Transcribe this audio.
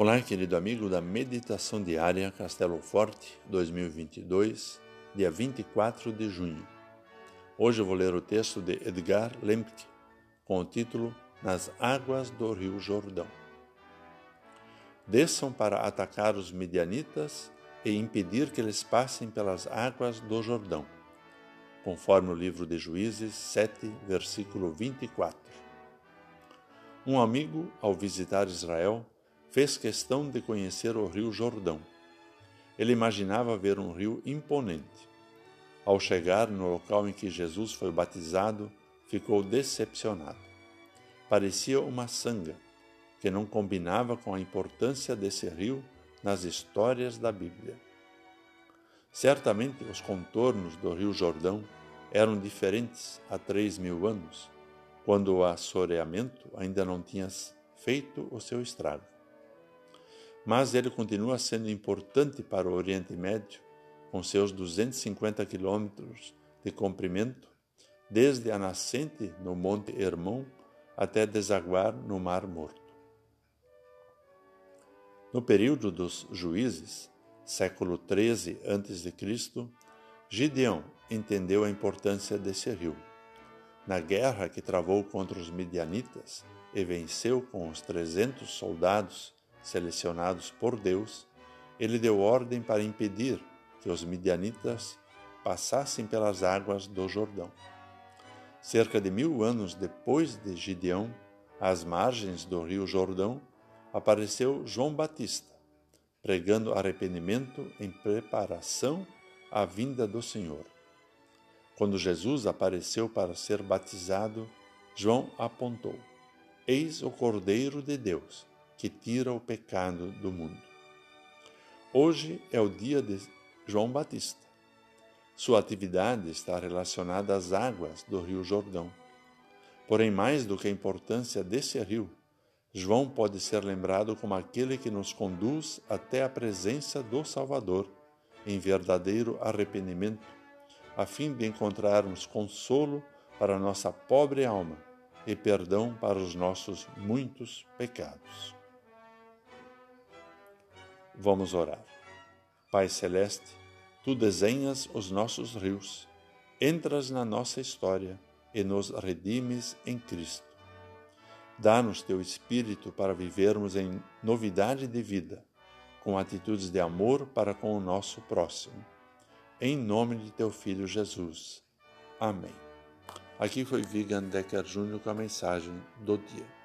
Olá, querido amigo da Meditação Diária Castelo Forte 2022, dia 24 de junho. Hoje eu vou ler o texto de Edgar Lemke com o título Nas Águas do Rio Jordão. Desçam para atacar os medianitas e impedir que eles passem pelas águas do Jordão, conforme o livro de Juízes 7, versículo 24. Um amigo, ao visitar Israel, fez questão de conhecer o rio Jordão. Ele imaginava ver um rio imponente. Ao chegar no local em que Jesus foi batizado, ficou decepcionado. Parecia uma sanga, que não combinava com a importância desse rio nas histórias da Bíblia. Certamente os contornos do rio Jordão eram diferentes há três mil anos, quando o assoreamento ainda não tinha feito o seu estrago mas ele continua sendo importante para o Oriente Médio, com seus 250 quilômetros de comprimento, desde a nascente no Monte Hermon até desaguar no Mar Morto. No período dos juízes, século 13 a.C., Gideão entendeu a importância desse rio. Na guerra que travou contra os midianitas e venceu com os 300 soldados selecionados por Deus, ele deu ordem para impedir que os midianitas passassem pelas águas do Jordão. Cerca de mil anos depois de Gideão, às margens do rio Jordão, apareceu João Batista, pregando arrependimento em preparação à vinda do Senhor. Quando Jesus apareceu para ser batizado, João apontou: Eis o Cordeiro de Deus que tira o pecado do mundo. Hoje é o dia de João Batista. Sua atividade está relacionada às águas do Rio Jordão. Porém, mais do que a importância desse rio, João pode ser lembrado como aquele que nos conduz até a presença do Salvador em verdadeiro arrependimento, a fim de encontrarmos consolo para nossa pobre alma e perdão para os nossos muitos pecados. Vamos orar. Pai Celeste, tu desenhas os nossos rios, entras na nossa história e nos redimes em Cristo. Dá-nos teu Espírito para vivermos em novidade de vida, com atitudes de amor para com o nosso próximo. Em nome de teu Filho Jesus. Amém. Aqui foi Vigan Decker Júnior com a mensagem do dia.